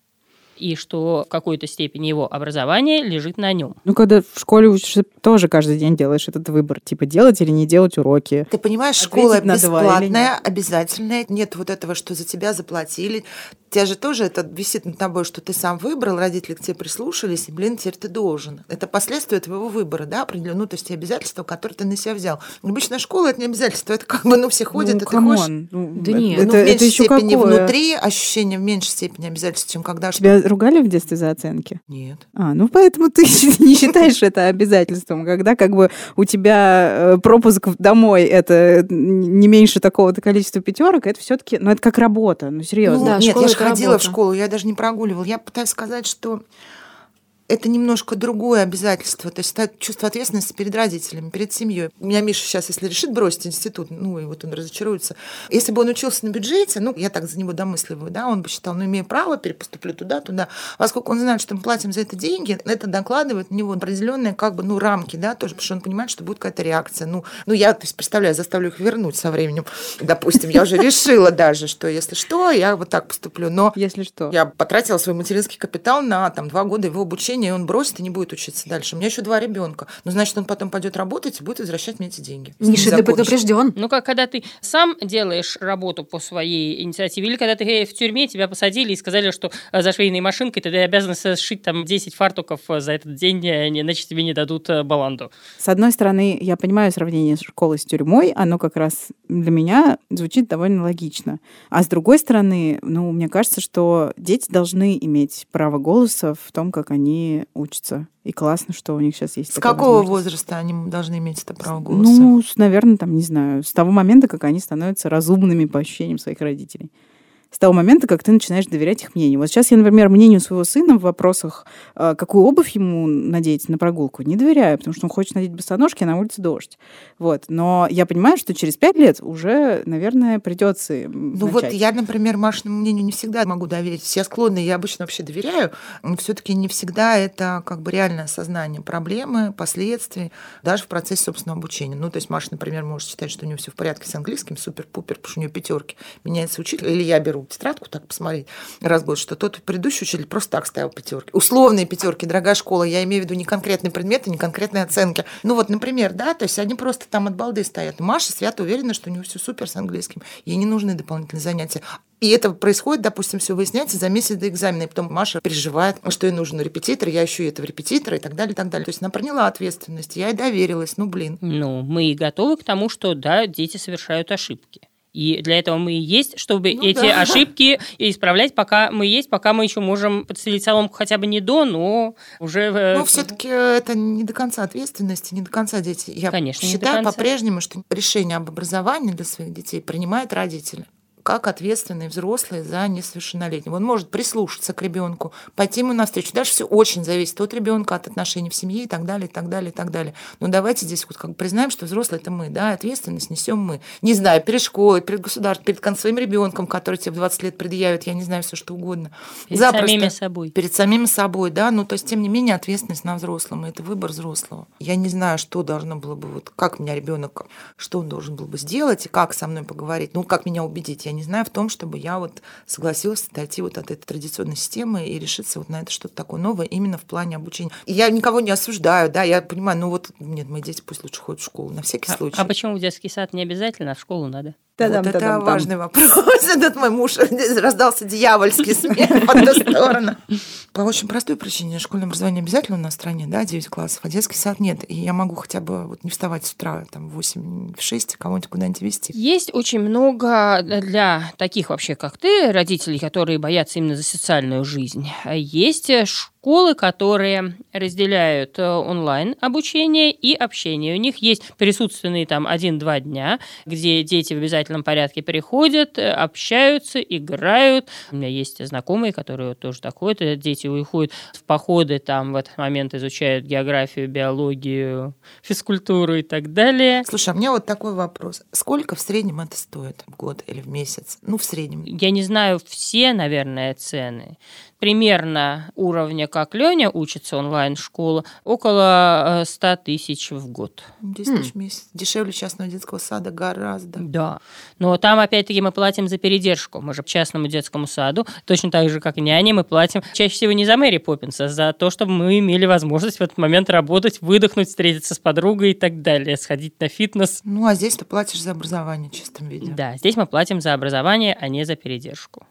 и что в какой-то степени его образование лежит на нем. Ну, когда в школе учишься, тоже каждый день делаешь этот выбор, типа делать или не делать уроки. Ты понимаешь, школа бесплатная, обязательная, нет вот этого, что за тебя заплатили, тебя же тоже это висит над тобой, что ты сам выбрал, родители к тебе прислушались, и, блин, теперь ты должен. Это последствия твоего выбора, да, определенные, ну, то есть обязательства, которые ты на себя взял. Обычная школа – это не обязательство, это как бы, ну, все ходят, ну, и ты хочешь... Ну, да нет. Ну, это, в меньшей это еще степени какое? внутри, ощущение в меньшей степени обязательств, чем когда... Тебя ругали в детстве за оценки? Нет. А, ну, поэтому ты не считаешь это обязательством, когда как бы у тебя э, пропуск домой – это не меньше такого-то количества пятерок, это все таки ну, это как работа, ну, серьезно. Ну, да, нет, я же ходила работа. в школу, я даже не прогуливала. Я пытаюсь сказать, что это немножко другое обязательство, то есть чувство ответственности перед родителями, перед семьей. У меня Миша сейчас, если решит бросить институт, ну и вот он разочаруется. Если бы он учился на бюджете, ну, я так за него домысливаю, да, он бы считал, ну, имею право, перепоступлю туда, туда. Поскольку он знает, что мы платим за это деньги, это докладывает на него определенные, как бы, ну, рамки, да, тоже, потому что он понимает, что будет какая-то реакция. Ну, ну я, то есть, представляю, заставлю их вернуть со временем. Допустим, я уже решила даже, что если что, я вот так поступлю. Но если что, я потратила свой материнский капитал на там два года его обучения обучение, он бросит и не будет учиться дальше. У меня еще два ребенка. Ну, значит, он потом пойдет работать и будет возвращать мне эти деньги. Миша, ты предупрежден. Ну, как когда ты сам делаешь работу по своей инициативе, или когда ты в тюрьме, тебя посадили и сказали, что э, за швейной машинкой ты обязан сшить там 10 фартуков э, за этот день, э, иначе тебе не дадут баланду. С одной стороны, я понимаю сравнение школы с тюрьмой, оно как раз для меня звучит довольно логично. А с другой стороны, ну, мне кажется, что дети должны иметь право голоса в том, как они учатся. И классно, что у них сейчас есть. С какого возраста они должны иметь это право голоса? Ну, наверное, там, не знаю, с того момента, как они становятся разумными по ощущениям своих родителей с того момента, как ты начинаешь доверять их мнению. Вот сейчас я, например, мнению своего сына в вопросах, э, какую обувь ему надеть на прогулку, не доверяю, потому что он хочет надеть босоножки, а на улице дождь. Вот. Но я понимаю, что через пять лет уже, наверное, придется Ну начать. вот я, например, Машиному мнению не всегда могу доверить. Я склонна, я обычно вообще доверяю, но все-таки не всегда это как бы реальное осознание проблемы, последствий, даже в процессе собственного обучения. Ну, то есть Маша, например, может считать, что у нее все в порядке с английским, супер-пупер, потому что у нее пятерки. Меняется учитель, или я беру беру тетрадку так посмотреть раз в год, что тот предыдущий учитель просто так ставил пятерки. Условные пятерки, дорогая школа, я имею в виду не конкретные предметы, не конкретные оценки. Ну вот, например, да, то есть они просто там от балды стоят. Маша свято уверена, что у нее все супер с английским. Ей не нужны дополнительные занятия. И это происходит, допустим, все выясняется за месяц до экзамена. И потом Маша переживает, что ей нужен репетитор, я ищу этого репетитора и так далее, и так далее. То есть она приняла ответственность, я ей доверилась, ну блин. Ну, мы и готовы к тому, что да, дети совершают ошибки. И для этого мы и есть, чтобы ну, эти да. ошибки исправлять, пока мы есть, пока мы еще можем подстелить соломку хотя бы не до, но уже... Ну, все-таки это не до конца ответственности, не до конца дети. Я Конечно, считаю по-прежнему, что решение об образовании для своих детей принимают родители как ответственный взрослый за несовершеннолетнего. Он может прислушаться к ребенку, пойти ему навстречу. Дальше все очень зависит от ребенка, от отношений в семье и так далее, и так далее, и так далее. Но давайте здесь вот как признаем, что взрослый это мы, да, ответственность несем мы. Не знаю, перед школой, перед государством, перед своим ребенком, который тебе в 20 лет предъявит, я не знаю, все что угодно. Перед Запросто. самими собой. Перед самим собой, да. Ну, то есть, тем не менее, ответственность на взрослом. Это выбор взрослого. Я не знаю, что должно было бы, вот как меня ребенок, что он должен был бы сделать и как со мной поговорить. Ну, как меня убедить, я не знаю в том, чтобы я вот согласилась отойти вот от этой традиционной системы и решиться вот на это что-то такое новое именно в плане обучения. И я никого не осуждаю, да, я понимаю, ну вот, нет, мои дети пусть лучше ходят в школу, на всякий а, случай. А почему в детский сад не обязательно, а в школу надо? Вот это важный вопрос. Этот мой муж раздался дьявольский смех по ту сторону. По очень простой причине. Школьное образование обязательно у нас в стране, да, 9 классов, а детский сад нет. И я могу хотя бы вот не вставать с утра, там, в 8, в 6, кого-нибудь куда-нибудь вести. Есть очень много для таких вообще, как ты, родителей, которые боятся именно за социальную жизнь. Есть школы, которые разделяют э, онлайн обучение и общение. У них есть присутственные там один-два дня, где дети в обязательном порядке приходят, э, общаются, играют. У меня есть знакомые, которые тоже так ходят. Э, дети уходят в походы, там в этот момент изучают географию, биологию, физкультуру и так далее. Слушай, а мне вот такой вопрос. Сколько в среднем это стоит в год или в месяц? Ну, в среднем. Я не знаю все, наверное, цены примерно уровня, как Леня учится онлайн-школа, около 100 э, тысяч в год. 10 тысяч в месяц. Дешевле частного детского сада гораздо. Да. Но там, опять-таки, мы платим за передержку. Мы же частному детскому саду, точно так же, как няне, мы платим чаще всего не за Мэри Поппинса, а за то, чтобы мы имели возможность в этот момент работать, выдохнуть, встретиться с подругой и так далее, сходить на фитнес. Ну, а здесь ты платишь за образование в чистом виде. Да, здесь мы платим за образование, а не за передержку.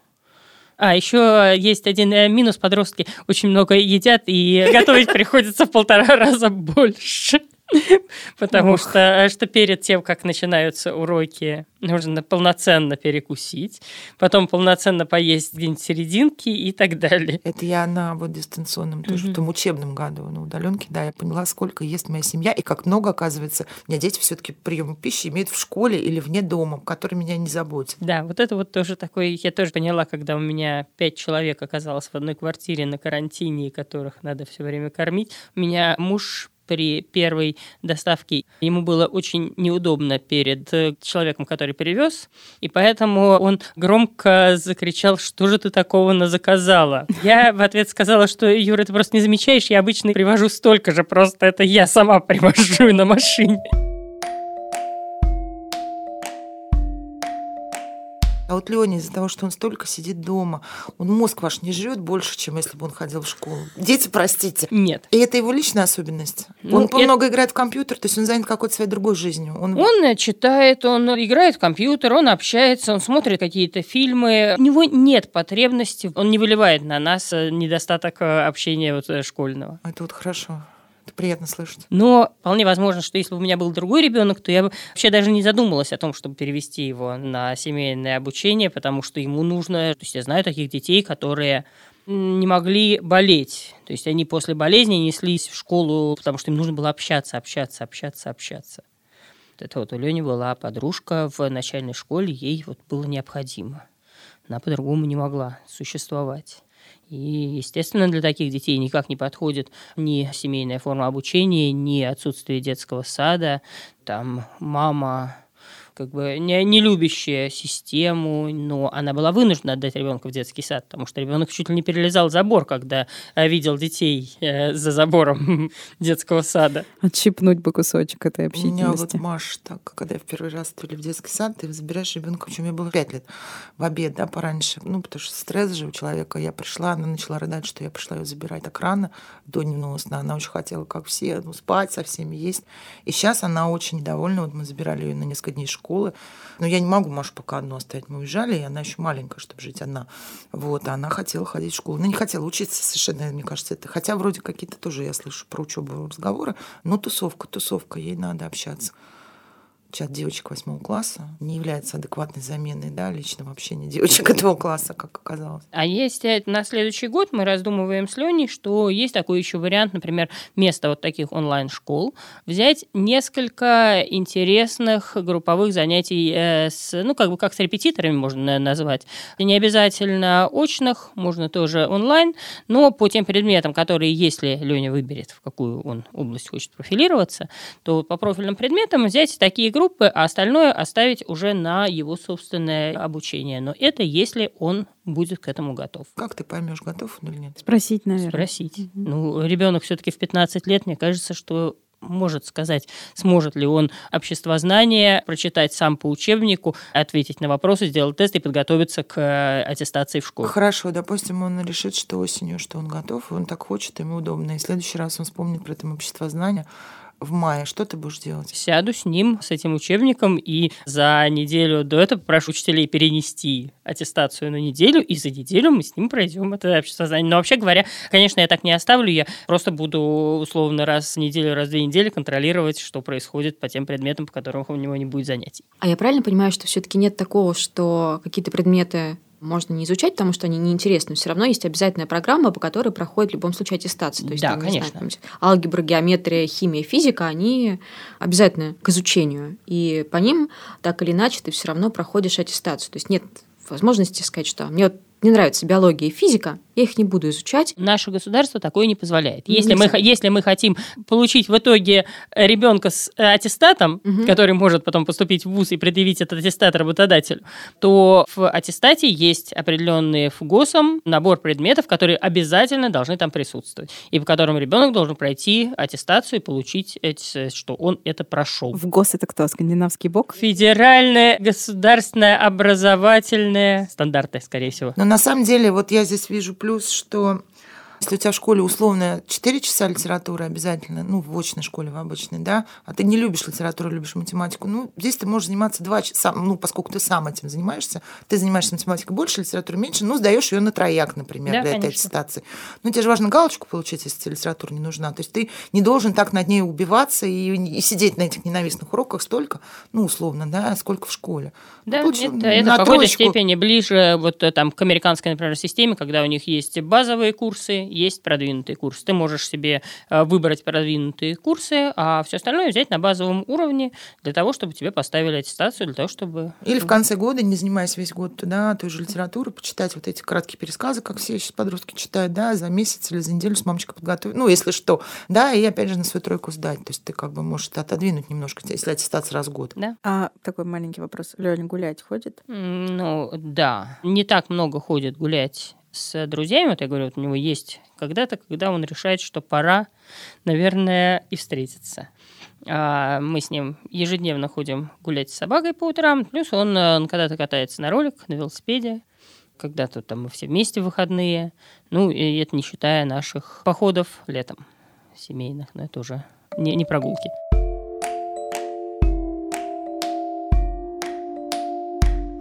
А еще есть один э, минус. Подростки очень много едят, и готовить приходится в полтора раза больше. Потому Ох. что, э, что перед тем, как начинаются уроки, нужно полноценно перекусить, потом полноценно поесть где-нибудь серединки и так далее. Это я на вот дистанционном, тоже mm-hmm. в том учебном году, на удаленке, да, я поняла, сколько ест моя семья и как много, оказывается, у меня дети все-таки прием пищи имеют в школе или вне дома, который меня не заботит. Да, вот это вот тоже такой, я тоже поняла, когда у меня пять человек оказалось в одной квартире на карантине, которых надо все время кормить. У меня муж при первой доставке ему было очень неудобно перед э, человеком, который перевез, и поэтому он громко закричал, что же ты такого на заказала? Я в ответ сказала, что, Юра, ты просто не замечаешь, я обычно привожу столько же, просто это я сама привожу на машине. Вот Леня из-за того, что он столько сидит дома, он мозг ваш не жрет больше, чем если бы он ходил в школу. Дети, простите. Нет. И это его личная особенность. Ну, он это... много играет в компьютер, то есть он занят какой-то своей другой жизнью. Он... он читает, он играет в компьютер, он общается, он смотрит какие-то фильмы. У него нет потребности, он не выливает на нас э, недостаток э, общения вот э, школьного. Это вот хорошо. Это приятно слышать. Но вполне возможно, что если бы у меня был другой ребенок, то я бы вообще даже не задумалась о том, чтобы перевести его на семейное обучение, потому что ему нужно... То есть я знаю таких детей, которые не могли болеть. То есть они после болезни неслись в школу, потому что им нужно было общаться, общаться, общаться, общаться. Это вот у Лени была подружка в начальной школе, ей вот было необходимо. Она по-другому не могла существовать. И, естественно, для таких детей никак не подходит ни семейная форма обучения, ни отсутствие детского сада. Там мама как бы не, не любящая систему, но она была вынуждена отдать ребенка в детский сад, потому что ребенок чуть ли не перелезал забор, когда э, видел детей э, за забором детского сада. Отщипнуть бы кусочек этой У меня вот общительности. Маша так, когда я в первый раз отвели в детский сад, ты забираешь ребенка, причем мне было 5 лет, в обед, да, пораньше. Ну, потому что стресс же у человека. Я пришла, она начала рыдать, что я пришла ее забирать так рано, до дневного сна. Она очень хотела, как все, ну, спать со всеми, есть. И сейчас она очень недовольна. Вот мы забирали ее на несколько дней из школы. Но я не могу Машу пока одну оставить. Мы уезжали, и она еще маленькая, чтобы жить одна. Вот, а она хотела ходить в школу. Она не хотела учиться совершенно, мне кажется, это. Хотя вроде какие-то тоже я слышу про учебу разговоры, но тусовка, тусовка, ей надо общаться чат девочек восьмого класса не является адекватной заменой да, личного общения девочек этого класса, как оказалось. А есть э, на следующий год мы раздумываем с Леней, что есть такой еще вариант, например, вместо вот таких онлайн-школ взять несколько интересных групповых занятий э, с, ну, как бы как с репетиторами можно наверное, назвать. Не обязательно очных, можно тоже онлайн, но по тем предметам, которые, если Леня выберет, в какую он область хочет профилироваться, то по профильным предметам взять такие группы, а остальное оставить уже на его собственное обучение. Но это если он будет к этому готов. Как ты поймешь, готов он или нет? Спросить, наверное. Спросить. Ну, ребенок все-таки в 15 лет, мне кажется, что может сказать, сможет ли он обществознание прочитать сам по учебнику, ответить на вопросы, сделать тест и подготовиться к э, аттестации в школу. Хорошо, допустим, он решит, что осенью, что он готов, он так хочет, ему удобно. И в следующий раз он вспомнит про это обществознание в мае. Что ты будешь делать? Сяду с ним, с этим учебником, и за неделю до этого попрошу учителей перенести аттестацию на неделю, и за неделю мы с ним пройдем это обществознание. Но вообще говоря, конечно, я так не оставлю, я просто буду условно раз в неделю, раз в две недели контролировать, что происходит по тем предметам, по которым у него не будет занятий. А я правильно понимаю, что все-таки нет такого, что какие-то предметы можно не изучать, потому что они неинтересны. Все равно есть обязательная программа, по которой проходит в любом случае аттестация. То есть, Да, там, не знаю, конечно. там, алгебра, геометрия, химия, физика, они обязательны к изучению. И по ним, так или иначе, ты все равно проходишь аттестацию. То есть нет возможности сказать, что мне вот не нравится биология и физика, я их не буду изучать. Наше государство такое не позволяет. Ну, Если мы, нельзя. если мы хотим получить в итоге ребенка с э, аттестатом, Мгм. который может потом поступить в ВУЗ и предъявить этот аттестат работодателю, то в аттестате есть определенные ФГОСом набор предметов, которые обязательно должны там присутствовать, и по которым ребенок должен пройти аттестацию и получить, эти, что он это прошел. В ГОС это кто? Скандинавский бок? Федеральное государственное образовательное стандарты, скорее всего. Но на самом деле, вот я здесь вижу плюс, что если у тебя в школе условно 4 часа литературы обязательно, ну, в очной школе, в обычной, да, а ты не любишь литературу, любишь математику, ну, здесь ты можешь заниматься 2 часа, ну, поскольку ты сам этим занимаешься, ты занимаешься математикой больше, литературой меньше, ну, сдаешь ее на трояк, например, Да, для этой конечно. аттестации. Ну, тебе же важно галочку получить, если тебе литература не нужна. То есть ты не должен так над ней убиваться и, и сидеть на этих ненавистных уроках столько, ну, условно, да, сколько в школе. Ну, Да, получил это, это на в какой-то степени ближе вот э, там к американской, например, системе, когда у них есть базовые курсы, есть продвинутые курсы. Ты можешь себе э, выбрать продвинутые курсы, а все остальное взять на базовом уровне для того, чтобы тебе поставили аттестацию, для того, чтобы... Или в конце года, не занимаясь весь год да, той же литературой, почитать вот эти краткие пересказы, как все сейчас подростки читают, да, за месяц или за неделю с мамочкой подготовить, ну, если что, да, и опять же на свою тройку сдать. То есть ты как бы можешь это отодвинуть немножко, если аттестация раз в год. Да? А такой маленький вопрос. Лёня гулять ходит? Ну, да. Не так много ходит гулять с друзьями. Вот я говорю, вот у него есть когда-то, когда он решает, что пора, наверное, и встретиться. А, Мы с ним ежедневно ходим гулять с собакой по утрам. Плюс он, э, он когда-то катается на роликах, на велосипеде. Когда-то там мы все вместе в выходные. Ну, и это не считая наших походов летом семейных. Но это уже не, не прогулки.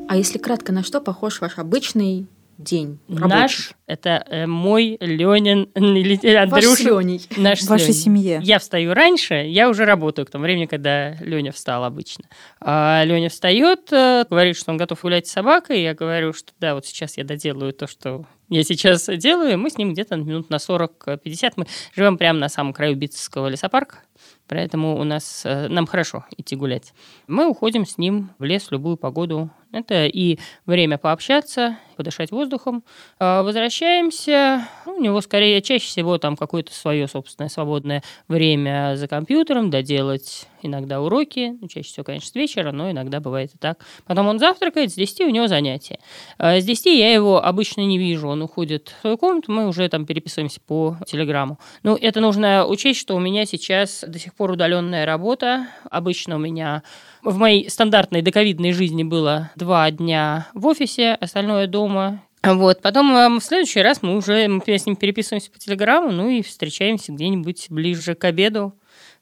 А если кратко, на что похож ваш обычный день? Наш – это э, мой Ленин, Ваш Андрюша. Леней. Наш В вашей семье? Я встаю раньше, я уже работаю к тому времени, когда Леня встал обычно. А Леня встает, э, говорит, что он готов гулять с собакой. Я говорю, что да, вот сейчас я доделаю то, что я сейчас делаю. и Мы с ним где-то минут на 40-50. Мы живем прямо на самом краю Битцевского лесопарка. Поэтому у нас, э, нам хорошо идти гулять. Мы уходим с ним в лес в любую погоду. Это и время пообщаться, подышать воздухом. А, Возвращаемся. Ну, у него скорее чаще всего там какое-то свое собственное свободное время за компьютером, доделать иногда уроки, ну, чаще всего, конечно, с вечера, но иногда бывает и так. Потом он завтракает, с 10 у него занятия. А с 10 я его обычно не вижу, он уходит в свою комнату, мы уже там переписываемся по телеграмму. Ну, это нужно учесть, что у меня сейчас до сих пор удаленная работа. Обычно у меня в моей стандартной доковидной жизни было два дня в офисе, остальное дома. Вот, потом в следующий раз мы уже мы с ним переписываемся по телеграмму, ну и встречаемся где-нибудь ближе к обеду.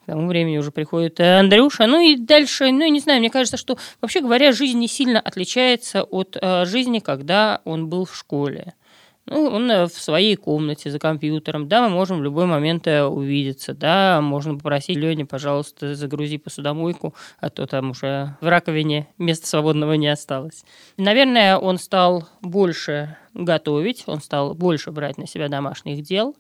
К тому времени уже приходит э, Андрюша. Ну и дальше, ну, я не знаю, мне кажется, что, вообще говоря, жизнь не сильно отличается от э, жизни, когда он был в школе. Ну, он э, в своей комнате за компьютером. Да, мы можем в любой момент э, увидеться. Да, можно попросить Лене, пожалуйста, загрузи посудомойку, а то там уже в раковине места свободного не осталось. Наверное, он стал больше готовить, он стал больше брать на себя домашних дел.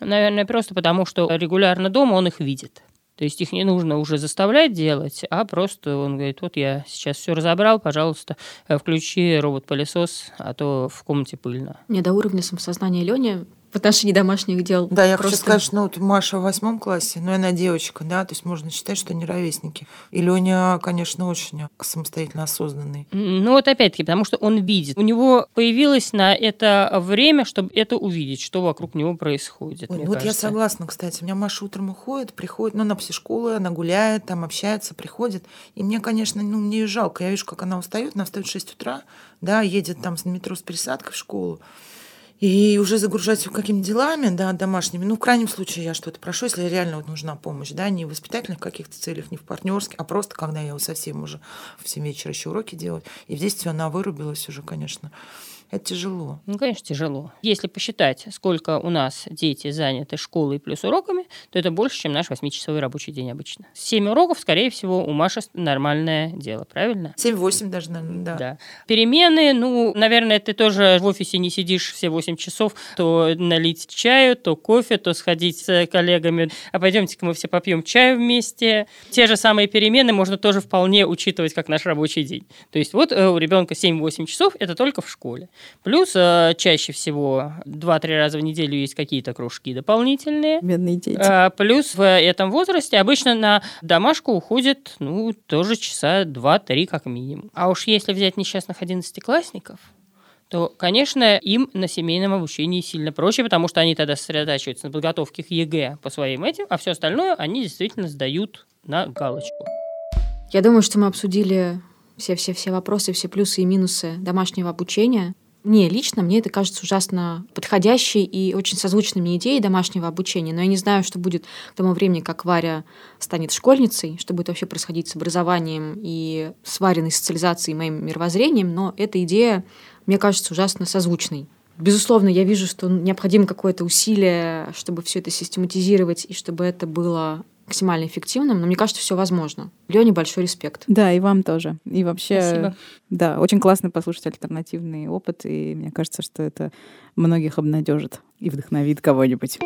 Наверное, просто потому, что регулярно дома он их видит. То есть их не нужно уже заставлять делать, а просто он говорит, вот я сейчас все разобрал, пожалуйста, э, включи робот-пылесос, а то в комнате пыльно. Не до уровня самосознания Лёни в отношении домашних дел. Да, я просто... хочу сказать, что ну, вот Маша в восьмом классе, но она девочка, да, то есть можно считать, что они ровесники. И Леня, конечно, очень самостоятельно осознанный. Ну вот опять-таки, потому что он видит. У него появилось на это время, чтобы это увидеть, что вокруг него происходит. Ой, вот кажется. я согласна, кстати. У меня Маша утром уходит, приходит, ну, на псишколу, она гуляет, там общается, приходит. И мне, конечно, ну, мне ее жалко. Я вижу, как она устает, она встает в 6 утра, да, едет там с метро с пересадкой в школу и уже загружать его какими-то делами, да, домашними. Ну, в крайнем случае я что-то прошу, если реально вот нужна помощь, да, не в воспитательных каких-то целях, не в партнерских, а просто когда я его совсем уже в 7 вечера еще уроки делать. И в 10 она вырубилась уже, конечно. Это тяжело. Ну, конечно, тяжело. Если посчитать, сколько у нас дети заняты школой плюс уроками, то это больше, чем наш восьмичасовой рабочий день обычно. Семь уроков, скорее всего, у Маши нормальное дело, правильно? Семь-восемь даже, наверное, да. да. Перемены, ну, наверное, ты тоже в офисе не сидишь все восемь часов, то налить чаю, то кофе, то сходить с коллегами, а пойдемте-ка мы все попьем чаю вместе. Те же самые перемены можно тоже вполне учитывать как наш рабочий день. То есть вот э, у ребенка 7-8 часов, это только в школе. Плюс э, чаще всего 2-3 раза в неделю есть какие-то кружки дополнительные. Бедные дети. Э, плюс в этом возрасте обычно на домашку уходит, ну, тоже часа 2-3 как минимум. А уж если взять несчастных одиннадцатиклассников, то, конечно, им на семейном обучении сильно проще, потому что они тогда сосредотачиваются на подготовке к ЕГЭ по своим этим, а все остальное они действительно сдают на галочку. Я думаю, что мы обсудили все-все-все вопросы, все плюсы и минусы домашнего обучения. Мне лично, мне это кажется ужасно подходящей и очень созвучной мне идеей домашнего обучения, но я не знаю, что будет к тому времени, как Варя станет школьницей, что будет вообще происходить с образованием и с Вариной социализацией моим мировоззрением, но эта идея, мне кажется, ужасно созвучной. Безусловно, я вижу, что необходимо какое-то усилие, чтобы все это систематизировать и чтобы это было максимально эффективным, но мне кажется, все возможно. Лене большой респект. Да, и вам тоже. И вообще, Спасибо. да, очень классно послушать альтернативный опыт, и мне кажется, что это многих обнадежит и вдохновит кого-нибудь.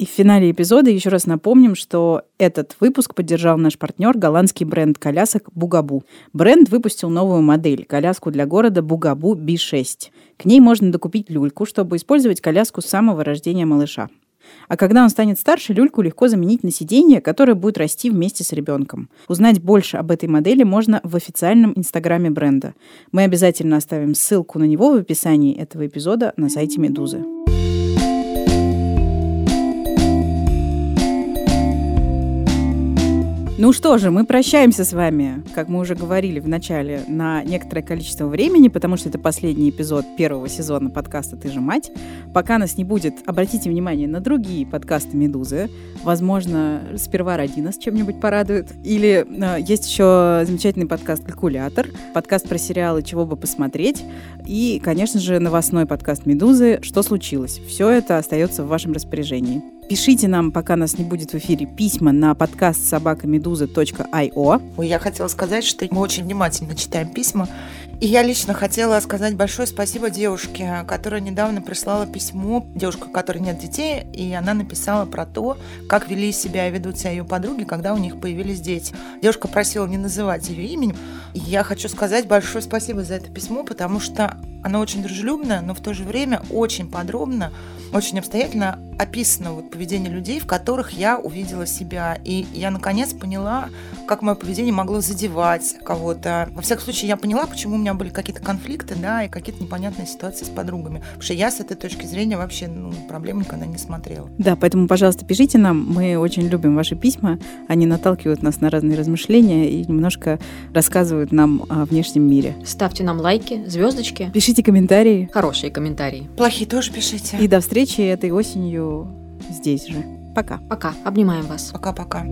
И в финале эпизода еще раз напомним, что этот выпуск поддержал наш партнер голландский бренд колясок Бугабу. Бренд выпустил новую модель – коляску для города Бугабу B6. К ней можно докупить люльку, чтобы использовать коляску с самого рождения малыша. А когда он станет старше, люльку легко заменить на сиденье, которое будет расти вместе с ребенком. Узнать больше об этой модели можно в официальном инстаграме бренда. Мы обязательно оставим ссылку на него в описании этого эпизода на сайте Медузы. Ну что же, мы прощаемся с вами, как мы уже говорили в начале, на некоторое количество времени, потому что это последний эпизод первого сезона подкаста «Ты же мать». Пока нас не будет, обратите внимание на другие подкасты «Медузы». Возможно, сперва ради нас чем-нибудь порадует. Или э, есть еще замечательный подкаст «Калькулятор», подкаст про сериалы «Чего бы посмотреть», и, конечно же, новостной подкаст «Медузы. Что случилось?». Все это остается в вашем распоряжении. Пишите нам, пока нас не будет в эфире, письма на подкаст собакамедуза.io. Ой, я хотела сказать, что мы очень внимательно читаем письма И я лично хотела сказать большое спасибо девушке, которая недавно прислала письмо. Девушка, у которой нет детей, и она написала про то, как вели себя и ведут себя ее подруги, когда у них появились дети. Девушка просила не называть ее именем. И я хочу сказать большое спасибо за это письмо, потому что оно очень дружелюбное, но в то же время очень подробно, очень обстоятельно описано вот поведение людей, в которых я увидела себя. И я наконец поняла, как мое поведение могло задевать кого-то. Во всяком случае, я поняла, почему у меня были какие-то конфликты, да, и какие-то непонятные ситуации с подругами. Потому что я с этой точки зрения вообще ну, проблем никогда не смотрела. Да, поэтому, пожалуйста, пишите нам. Мы очень любим ваши письма. Они наталкивают нас на разные размышления и немножко рассказывают нам о внешнем мире. Ставьте нам лайки, звездочки. Пишите комментарии. Хорошие комментарии. Плохие тоже пишите. И до встречи этой осенью здесь же. Пока. Пока. Обнимаем вас. Пока-пока.